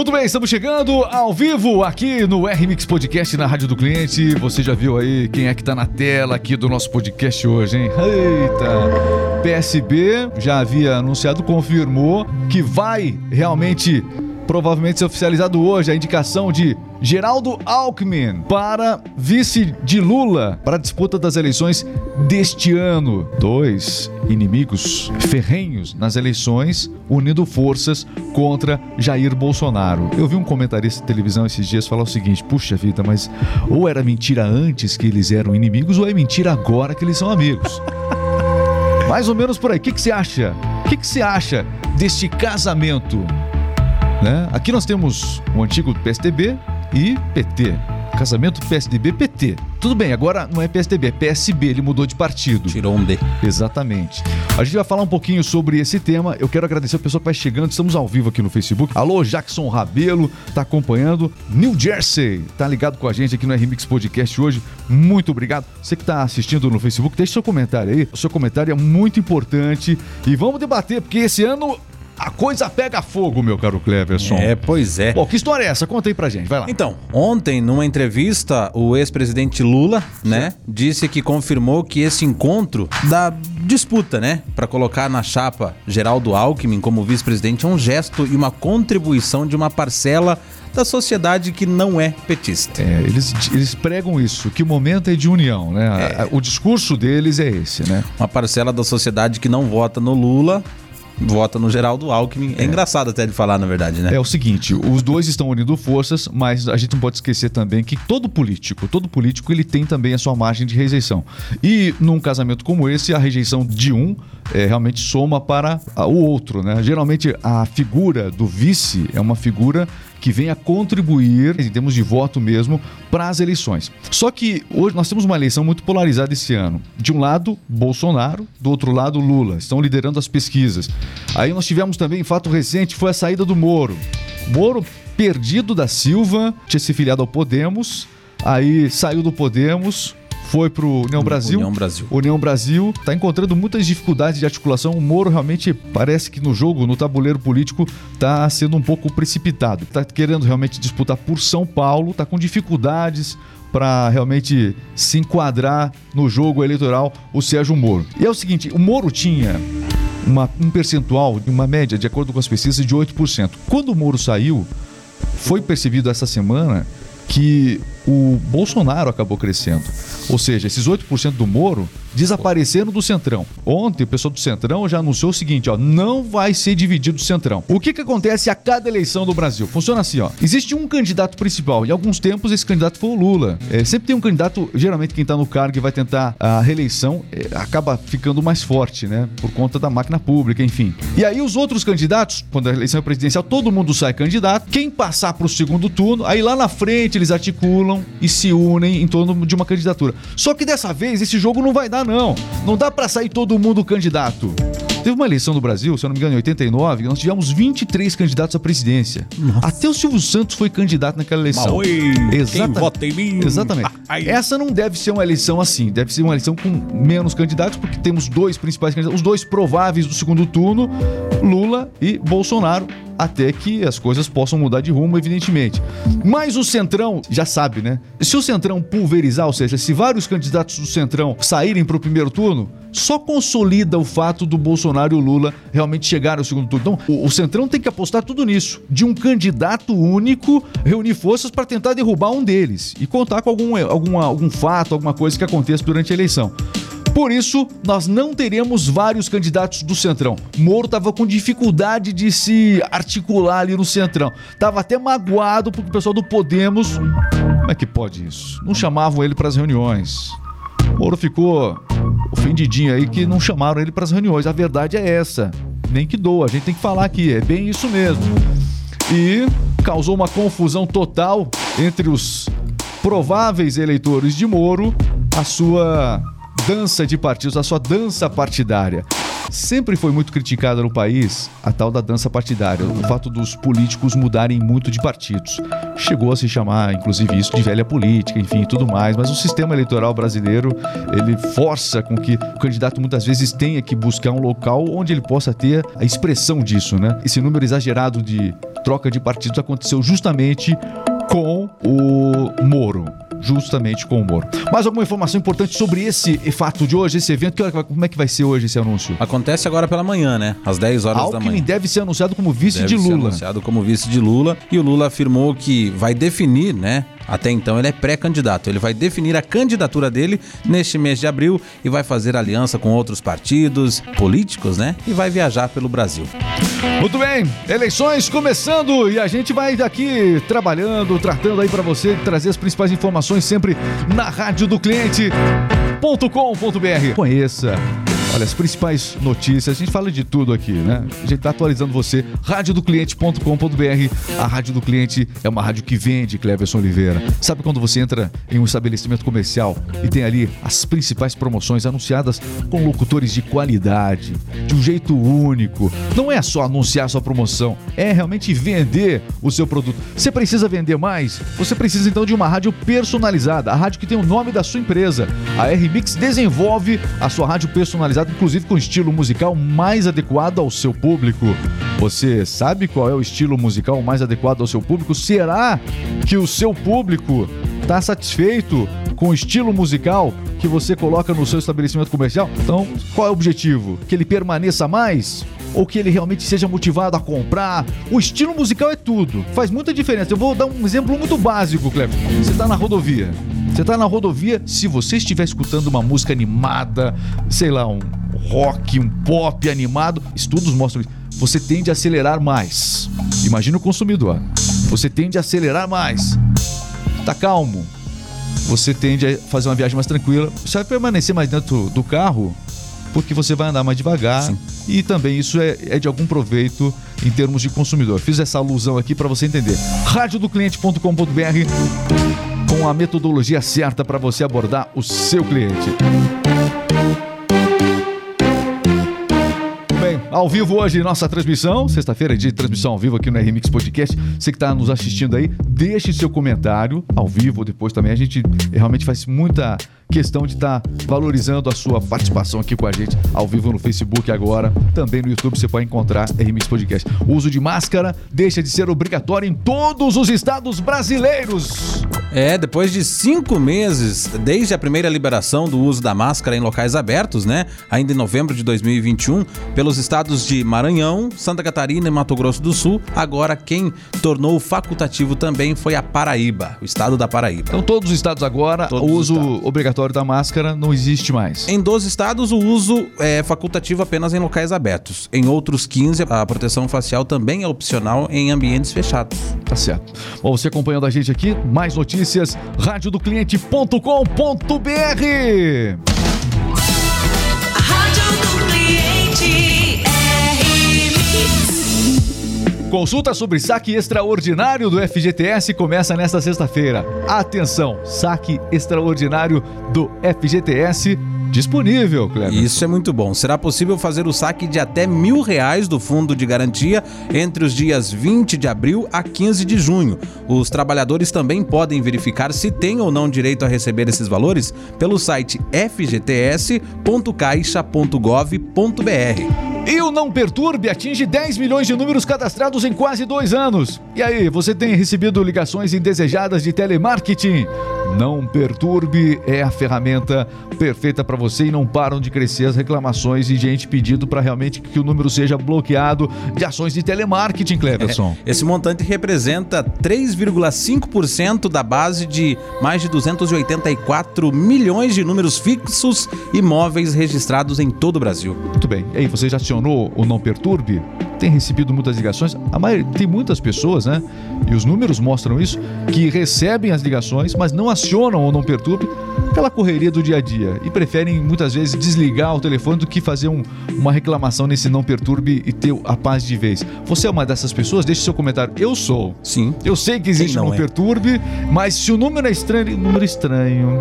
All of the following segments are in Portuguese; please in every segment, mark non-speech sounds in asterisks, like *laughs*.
Muito bem, estamos chegando ao vivo aqui no RMix Podcast na Rádio do Cliente. Você já viu aí quem é que tá na tela aqui do nosso podcast hoje, hein? Eita! PSB já havia anunciado, confirmou que vai realmente provavelmente ser oficializado hoje a indicação de Geraldo Alckmin para vice de Lula para a disputa das eleições deste ano. Dois inimigos ferrenhos nas eleições, unindo forças contra Jair Bolsonaro. Eu vi um comentarista de televisão esses dias falar o seguinte: puxa vida, mas ou era mentira antes que eles eram inimigos, ou é mentira agora que eles são amigos. *laughs* Mais ou menos por aí. O que, que você acha? O que, que você acha deste casamento? Né? Aqui nós temos o antigo PSDB, e PT. Casamento PSDB-PT. Tudo bem, agora não é PSDB, é PSB, ele mudou de partido. Tirou um D. Exatamente. A gente vai falar um pouquinho sobre esse tema. Eu quero agradecer o pessoal que vai chegando. Estamos ao vivo aqui no Facebook. Alô, Jackson Rabelo, tá acompanhando. New Jersey, tá ligado com a gente aqui no RMix Podcast hoje. Muito obrigado. Você que tá assistindo no Facebook, deixe seu comentário aí. O seu comentário é muito importante. E vamos debater, porque esse ano a coisa pega fogo, meu caro Cleverson. É, pois é. Bom, que história é essa? Conta aí pra gente, vai lá. Então, ontem, numa entrevista, o ex-presidente Lula, né, disse que confirmou que esse encontro da disputa, né, para colocar na chapa Geraldo Alckmin como vice-presidente é um gesto e uma contribuição de uma parcela da sociedade que não é petista. É, eles, eles pregam isso, que o momento é de união, né? É. O discurso deles é esse, né? Uma parcela da sociedade que não vota no Lula vota no Geraldo Alckmin. É. é, engraçado até de falar, na verdade, né? É o seguinte, os dois estão unindo forças, mas a gente não pode esquecer também que todo político, todo político, ele tem também a sua margem de rejeição. E num casamento como esse, a rejeição de um é, realmente soma para o outro, né? Geralmente a figura do vice é uma figura que venha contribuir, em termos de voto mesmo, para as eleições. Só que hoje nós temos uma eleição muito polarizada esse ano. De um lado, Bolsonaro, do outro lado, Lula. Estão liderando as pesquisas. Aí nós tivemos também, fato recente, foi a saída do Moro. Moro perdido da Silva, tinha se filiado ao Podemos, aí saiu do Podemos, foi para o União Brasil. União Brasil. União Brasil está encontrando muitas dificuldades de articulação. O Moro realmente parece que no jogo, no tabuleiro político, está sendo um pouco precipitado. Está querendo realmente disputar por São Paulo, está com dificuldades para realmente se enquadrar no jogo eleitoral o Sérgio Moro. E é o seguinte, o Moro tinha uma, um percentual, uma média, de acordo com as pesquisas, de 8%. Quando o Moro saiu, foi percebido essa semana que o Bolsonaro acabou crescendo. Ou seja, esses 8% do Moro desapareceram do Centrão. Ontem o pessoal do Centrão já anunciou o seguinte, ó, não vai ser dividido o Centrão. O que que acontece a cada eleição do Brasil? Funciona assim, ó. Existe um candidato principal. Em alguns tempos esse candidato foi o Lula. É, sempre tem um candidato, geralmente quem tá no cargo e vai tentar a reeleição, é, acaba ficando mais forte, né? Por conta da máquina pública, enfim. E aí os outros candidatos, quando a eleição é presidencial, todo mundo sai candidato. Quem passar pro segundo turno, aí lá na frente eles articulam e se unem em torno de uma candidatura. Só que dessa vez esse jogo não vai dar não. Não dá para sair todo mundo candidato. Teve uma eleição no Brasil, se eu não me engano, em 89, nós tivemos 23 candidatos à presidência. Nossa. Até o Silvio Santos foi candidato naquela eleição. Oi, Exata... quem vota em mim? Exatamente. Ai. Essa não deve ser uma eleição assim, deve ser uma eleição com menos candidatos, porque temos dois principais candidatos, os dois prováveis do segundo turno, Lula e Bolsonaro até que as coisas possam mudar de rumo, evidentemente. Mas o Centrão já sabe, né? Se o Centrão pulverizar, ou seja, se vários candidatos do Centrão saírem para o primeiro turno, só consolida o fato do Bolsonaro e o Lula realmente chegarem ao segundo turno. Então, o, o Centrão tem que apostar tudo nisso, de um candidato único reunir forças para tentar derrubar um deles e contar com algum, algum, algum fato, alguma coisa que aconteça durante a eleição. Por isso, nós não teremos vários candidatos do Centrão. Moro estava com dificuldade de se articular ali no Centrão. Tava até magoado porque o pessoal do Podemos. Como é que pode isso? Não chamavam ele para as reuniões. Moro ficou ofendidinho aí que não chamaram ele para as reuniões. A verdade é essa. Nem que doa, a gente tem que falar aqui, é bem isso mesmo. E causou uma confusão total entre os prováveis eleitores de Moro, a sua dança de partidos, a sua dança partidária. sempre foi muito criticada no país a tal da dança partidária, o fato dos políticos mudarem muito de partidos. Chegou a se chamar, inclusive, isso de velha política, enfim, tudo mais, mas o sistema eleitoral brasileiro, ele força com que o candidato muitas vezes tenha que buscar um local onde ele possa ter a expressão disso, né? Esse número exagerado de troca de partidos aconteceu justamente justamente com o Moro. Mais alguma informação importante sobre esse fato de hoje, esse evento? como é que vai ser hoje esse anúncio? Acontece agora pela manhã, né? Às 10 horas Alckmin da manhã. deve ser anunciado como vice deve de Lula. Ser anunciado como vice de Lula. E o Lula afirmou que vai definir, né? Até então ele é pré-candidato. Ele vai definir a candidatura dele neste mês de abril e vai fazer aliança com outros partidos políticos, né? E vai viajar pelo Brasil. Muito bem, eleições começando e a gente vai aqui trabalhando, tratando aí para você trazer as principais informações sempre na rádio do cliente.com.br. Conheça Olha, as principais notícias, a gente fala de tudo aqui, né? A gente está atualizando você. Radiodocliente.com.br. A Rádio do Cliente é uma rádio que vende, Cleverson Oliveira. Sabe quando você entra em um estabelecimento comercial e tem ali as principais promoções anunciadas com locutores de qualidade, de um jeito único? Não é só anunciar sua promoção, é realmente vender o seu produto. Você precisa vender mais? Você precisa então de uma rádio personalizada, a rádio que tem o nome da sua empresa. A R-Mix desenvolve a sua rádio personalizada inclusive com o estilo musical mais adequado ao seu público. Você sabe qual é o estilo musical mais adequado ao seu público? Será que o seu público está satisfeito com o estilo musical que você coloca no seu estabelecimento comercial? Então, qual é o objetivo? Que ele permaneça mais? Ou que ele realmente seja motivado a comprar? O estilo musical é tudo, faz muita diferença. Eu vou dar um exemplo muito básico, Cleber. Você está na rodovia, você tá na rodovia, se você estiver escutando uma música animada, sei lá, um rock, um pop animado, estudos mostram isso. Você tende a acelerar mais. Imagina o consumidor. Você tende a acelerar mais. Tá calmo. Você tende a fazer uma viagem mais tranquila. Você vai permanecer mais dentro do carro porque você vai andar mais devagar Sim. e também isso é, é, de algum proveito em termos de consumidor. Fiz essa alusão aqui para você entender. radiodocliente.com.br com a metodologia certa para você abordar o seu cliente. Ao vivo hoje nossa transmissão, sexta-feira de transmissão ao vivo aqui no RMix Podcast. Você que está nos assistindo aí, deixe seu comentário ao vivo, depois também a gente realmente faz muita questão de estar tá valorizando a sua participação aqui com a gente ao vivo no Facebook agora. Também no YouTube você pode encontrar RMix Podcast. O uso de máscara deixa de ser obrigatório em todos os estados brasileiros. É, depois de cinco meses, desde a primeira liberação do uso da máscara em locais abertos, né? Ainda em novembro de 2021, pelos estados de Maranhão, Santa Catarina e Mato Grosso do Sul, agora quem tornou facultativo também foi a Paraíba, o estado da Paraíba. Então todos os estados agora, todos o uso obrigatório obrigatório da máscara não existe mais. Em 12 estados, o uso é facultativo apenas em locais abertos. Em outros 15, a proteção facial também é opcional em ambientes fechados. Tá certo. Bom, você acompanhando a gente aqui, mais notícias, radiodocliente.com.br. Consulta sobre saque extraordinário do FGTS começa nesta sexta-feira. Atenção, saque extraordinário do FGTS disponível, Cleber. Isso é muito bom. Será possível fazer o saque de até mil reais do fundo de garantia entre os dias 20 de abril a 15 de junho. Os trabalhadores também podem verificar se têm ou não direito a receber esses valores pelo site fgts.caixa.gov.br. E o Não Perturbe atinge 10 milhões de números cadastrados em quase dois anos. E aí, você tem recebido ligações indesejadas de telemarketing? Não Perturbe é a ferramenta perfeita para você e não param de crescer as reclamações e gente pedindo para realmente que o número seja bloqueado de ações de telemarketing, Cleverson. É, esse montante representa 3,5% da base de mais de 284 milhões de números fixos e móveis registrados em todo o Brasil. Muito bem. E aí, você já acionou o Não Perturbe? Tem recebido muitas ligações? A maioria, tem muitas pessoas, né? E os números mostram isso, que recebem as ligações, mas não acionam ou não perturbe aquela correria do dia a dia e preferem muitas vezes desligar o telefone do que fazer um, uma reclamação nesse não perturbe e ter a paz de vez. Você é uma dessas pessoas? Deixe seu comentário. Eu sou. Sim. Eu sei que existe um não é. perturbe, mas se o número é estranho, número estranho,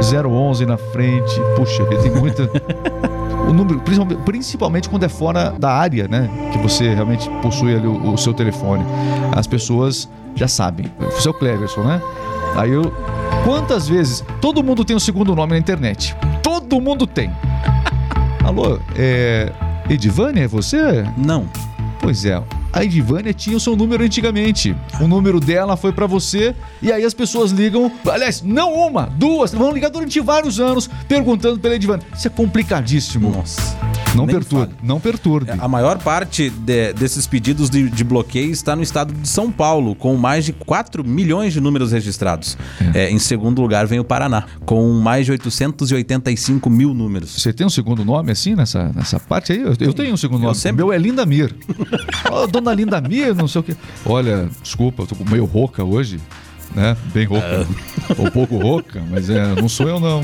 011 na frente, puxa, tem muita *laughs* o número, principalmente, quando é fora da área, né? Que você realmente possui ali o, o seu telefone. As pessoas já sabem. Você é o Cleverson, né? Aí eu. Quantas vezes. Todo mundo tem um segundo nome na internet. Todo mundo tem. *laughs* Alô, é. Edivânia, é você? Não. Pois é. A Edivânia tinha o seu número antigamente. O número dela foi pra você e aí as pessoas ligam, aliás, não uma, duas, vão ligar durante vários anos perguntando pela Edivânia. Isso é complicadíssimo. Nossa. Não Nem perturbe, fale. não perturbe. A maior parte de- desses pedidos de, de bloqueio está no estado de São Paulo, com mais de 4 milhões de números registrados. É, em segundo lugar vem o Paraná, com mais de 885 mil números. Você tem um segundo nome assim nessa, nessa parte aí? Eu, eu tenho um segundo nome. sempre- Meu é Linda Mir. Ó, dona Linda Mir, não sei o quê. Olha, desculpa, eu tô meio rouca hoje. Né? Bem rouca. Um pouco rouca, mas é, não sou eu não.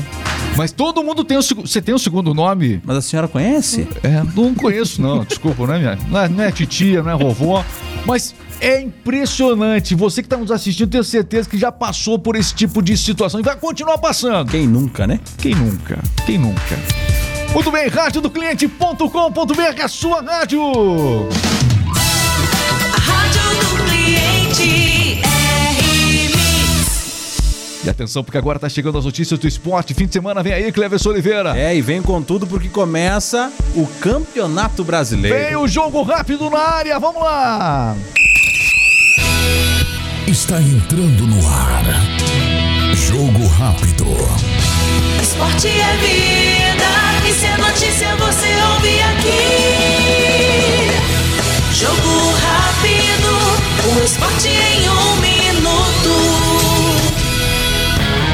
Mas todo mundo tem o segundo. Você tem o segundo nome? Mas a senhora conhece? É, não conheço, não. Desculpa, né, minha? Não é, não é titia, não é vovó. Mas é impressionante. Você que está nos assistindo, tenho certeza que já passou por esse tipo de situação e vai continuar passando. Quem nunca, né? Quem nunca? Quem nunca? Muito bem, radiodocliente.com.br, a sua rádio. E atenção, porque agora tá chegando as notícias do esporte. Fim de semana vem aí, Cleverson Oliveira. É, e vem com tudo porque começa o Campeonato Brasileiro. Vem o jogo rápido na área, vamos lá. Está entrando no ar. Jogo rápido. Esporte é vida. E se é notícia, você ouve aqui. Jogo rápido. O esporte em um minuto.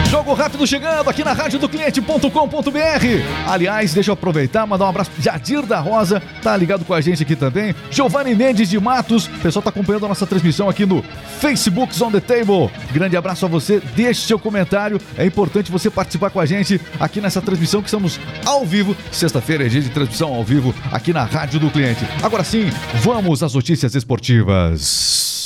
Jogo rápido chegando aqui na rádio do cliente.com.br. Aliás, deixa eu aproveitar, mandar um abraço. Jadir da Rosa tá ligado com a gente aqui também. Giovanni Mendes de Matos. O pessoal tá acompanhando a nossa transmissão aqui no Facebook on the Table. Grande abraço a você. Deixe seu comentário. É importante você participar com a gente aqui nessa transmissão que estamos ao vivo. Sexta-feira é dia de transmissão ao vivo aqui na Rádio do Cliente. Agora sim, vamos às notícias esportivas.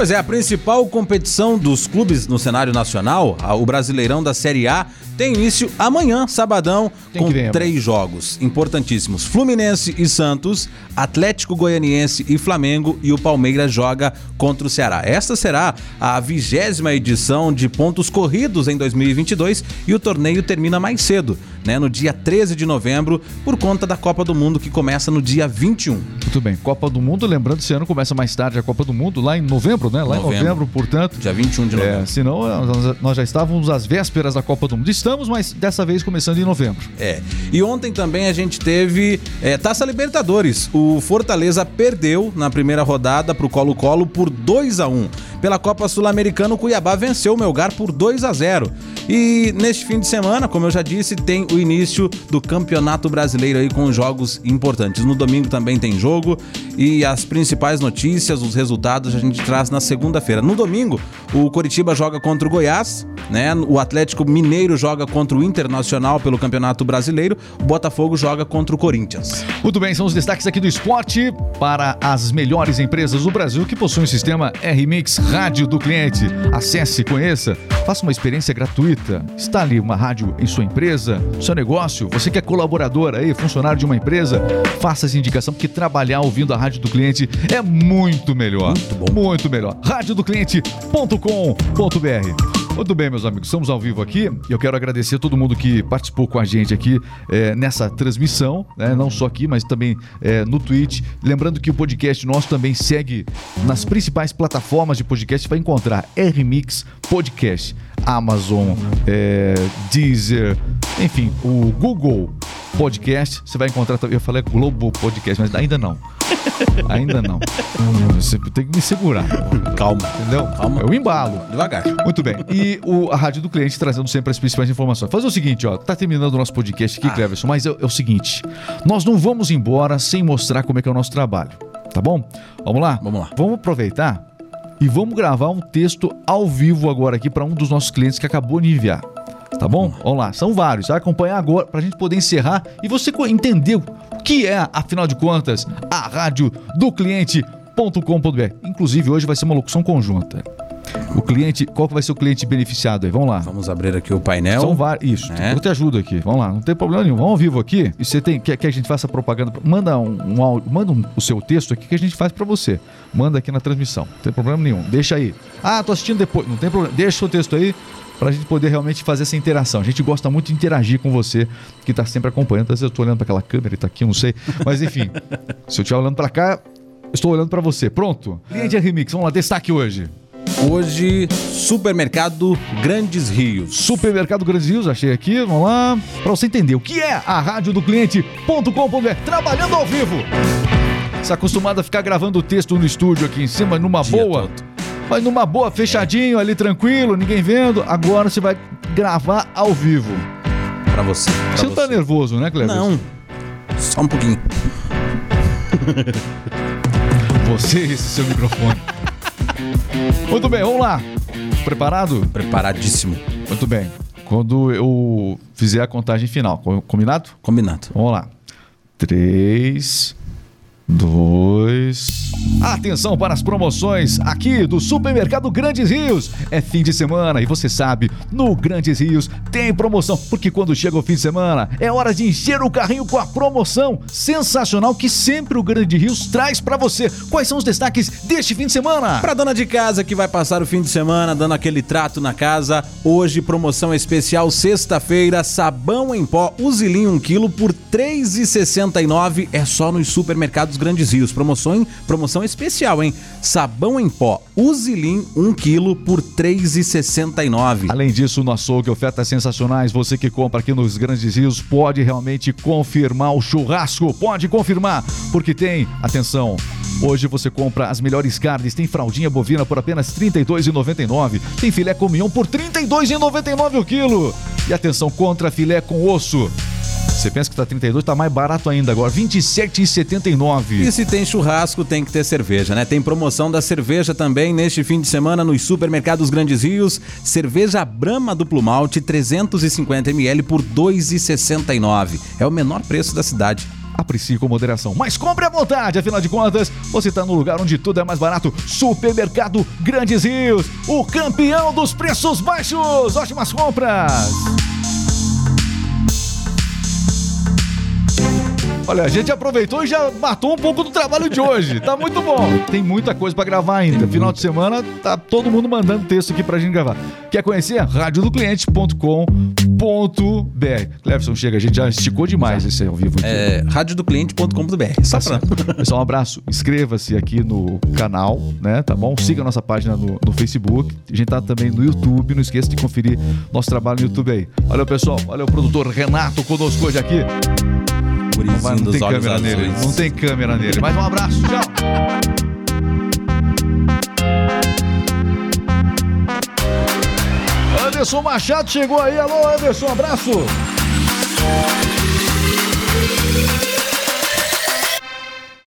Pois é, a principal competição dos clubes no cenário nacional, o Brasileirão da Série A, tem início amanhã, sabadão, Quem com três jogos importantíssimos: Fluminense e Santos, Atlético Goianiense e Flamengo, e o Palmeiras joga contra o Ceará. Esta será a vigésima edição de pontos corridos em 2022 e o torneio termina mais cedo, né, no dia 13 de novembro, por conta da Copa do Mundo que começa no dia 21. Muito bem, Copa do Mundo, lembrando, esse ano começa mais tarde a Copa do Mundo, lá em novembro, né? Lá em Novembro. novembro, portanto. Dia 21 de novembro. É, senão nós- já estávamos às vésperas da Copa do Mundo. Estamos, mas dessa vez começando em novembro. É. E ontem também a gente teve é, Taça Libertadores. O Fortaleza perdeu na primeira rodada pro Colo-Colo por 2 a 1 Pela Copa Sul-Americana, o Cuiabá venceu o Melgar por 2 a 0 E neste fim de semana, como eu já disse, tem o início do Campeonato Brasileiro aí com jogos importantes. No domingo também tem jogo e as principais notícias, os resultados a gente traz na segunda-feira. No domingo, o Coritiba joga contra o Goiás, né? O Atlético Mineiro joga contra o Internacional pelo Campeonato Brasileiro, o Botafogo joga contra o Corinthians. Muito bem, são os destaques aqui do esporte para as melhores empresas do Brasil que possuem o sistema R-Mix Rádio do Cliente. Acesse, conheça, faça uma experiência gratuita. Instale uma rádio em sua empresa, seu negócio. Você que é colaborador aí, funcionário de uma empresa, faça essa indicação porque trabalhar ouvindo a rádio do cliente é muito melhor. Muito bom. Muito melhor. radiodocliente.com.br muito bem, meus amigos, estamos ao vivo aqui e eu quero agradecer a todo mundo que participou com a gente aqui eh, nessa transmissão, né? não só aqui, mas também eh, no Twitch. Lembrando que o podcast nosso também segue nas principais plataformas de podcast, vai encontrar RMix Podcast, Amazon, eh, Deezer, enfim, o Google Podcast. Você vai encontrar. Eu falei Globo Podcast, mas ainda não. *laughs* Ainda não. Você tem que me segurar, Calma. entendeu? Calma. Eu embalo. Devagar. Muito bem. E o, a Rádio do Cliente trazendo sempre as principais informações. Fazer o seguinte, ó. Tá terminando o nosso podcast aqui, Cleverson, mas é, é o seguinte. Nós não vamos embora sem mostrar como é que é o nosso trabalho. Tá bom? Vamos lá? Vamos lá. Vamos aproveitar e vamos gravar um texto ao vivo agora aqui para um dos nossos clientes que acabou de enviar. Tá bom? Vamos lá. São vários. Vai acompanhar agora pra gente poder encerrar e você entender o que é, afinal de contas, a rádio do cliente.com.br. Inclusive, hoje vai ser uma locução conjunta. O cliente, qual que vai ser o cliente beneficiado aí? Vamos lá. Vamos abrir aqui o painel. São vários. Isso, É. eu te ajudo aqui. Vamos lá, não tem problema nenhum. Vamos ao vivo aqui. E você tem quer que a gente faça propaganda? Manda um, um áudio, manda um- o seu texto aqui que a gente faz pra você. Manda aqui na transmissão. Não tem problema nenhum. Deixa aí. Ah, tô assistindo depois. Não tem problema. Deixa o seu texto aí pra gente poder realmente fazer essa interação. A gente gosta muito de interagir com você que tá sempre acompanhando. Às vezes eu tô olhando pra aquela câmera e tá aqui, não sei. Mas enfim, se eu estiver olhando pra cá, estou olhando pra você. Pronto. Cliente Remix, vamos lá, destaque hoje. Hoje, supermercado Grandes Rios. Supermercado Grandes Rios, achei aqui, vamos lá. Pra você entender o que é a rádio do cliente.com.br, trabalhando ao vivo. Você é acostumado a ficar gravando o texto no estúdio aqui em cima, numa Dia boa. todo. Mas numa boa, fechadinho, ali tranquilo, ninguém vendo. Agora você vai gravar ao vivo. Pra você. pra você não tá nervoso, né, Cleber? Não. Só um pouquinho. *laughs* Você e esse seu microfone. Muito bem, vamos lá. Preparado? Preparadíssimo. Muito bem. Quando eu fizer a contagem final, com- combinado? Combinado. Vamos lá. Três, dois. Atenção para as promoções aqui do Supermercado Grandes Rios. É fim de semana e você sabe, no Grandes Rios tem promoção, porque quando chega o fim de semana é hora de encher o carrinho com a promoção sensacional que sempre o Grande Rios traz para você. Quais são os destaques deste fim de semana? Pra dona de casa que vai passar o fim de semana dando aquele trato na casa, hoje promoção especial sexta-feira, sabão em pó Usilim 1 kg por R$ 3,69 é só nos supermercados Grandes Rios. Promoção, promoção especial, hein? Sabão em pó Usilim 1 kg por R$ 3,69. Além disso, no açougue, ofertas sensacionais. Você que compra aqui nos Grandes Rios pode realmente confirmar o churrasco. Pode confirmar, porque tem, atenção, hoje você compra as melhores carnes. Tem fraldinha bovina por apenas R$ 32,99. Tem filé com mignon por R$ 32,99 o quilo. E atenção, contra filé com osso. Você pensa que tá 32, tá mais barato ainda agora, R$ 27,79. E se tem churrasco, tem que ter cerveja, né? Tem promoção da cerveja também neste fim de semana nos supermercados Grandes Rios. Cerveja Brahma Duplo Malte, 350ml por R$ 2,69. É o menor preço da cidade. Aprecie com moderação, mas compre à vontade, afinal de contas, você está no lugar onde tudo é mais barato. Supermercado Grandes Rios, o campeão dos preços baixos. Ótimas compras! Olha, a gente aproveitou e já matou um pouco do trabalho de hoje. Tá muito bom. Tem muita coisa pra gravar ainda. Final de semana tá todo mundo mandando texto aqui pra gente gravar. Quer conhecer? radiodocliente.com.br. Cleverson, chega, a gente já esticou demais esse ao vivo aqui. É radiodocliente.com.br. Só pra... Pessoal, um abraço. Inscreva-se aqui no canal, né? Tá bom? Siga a nossa página no, no Facebook. A gente tá também no YouTube. Não esqueça de conferir nosso trabalho no YouTube aí. Valeu, pessoal. Valeu, produtor Renato conosco hoje aqui. Gurizinho não dos tem olhos câmera nele. azuis. Não tem câmera nele. Mais um abraço. Tchau. Anderson Machado chegou aí. Alô, Anderson, abraço.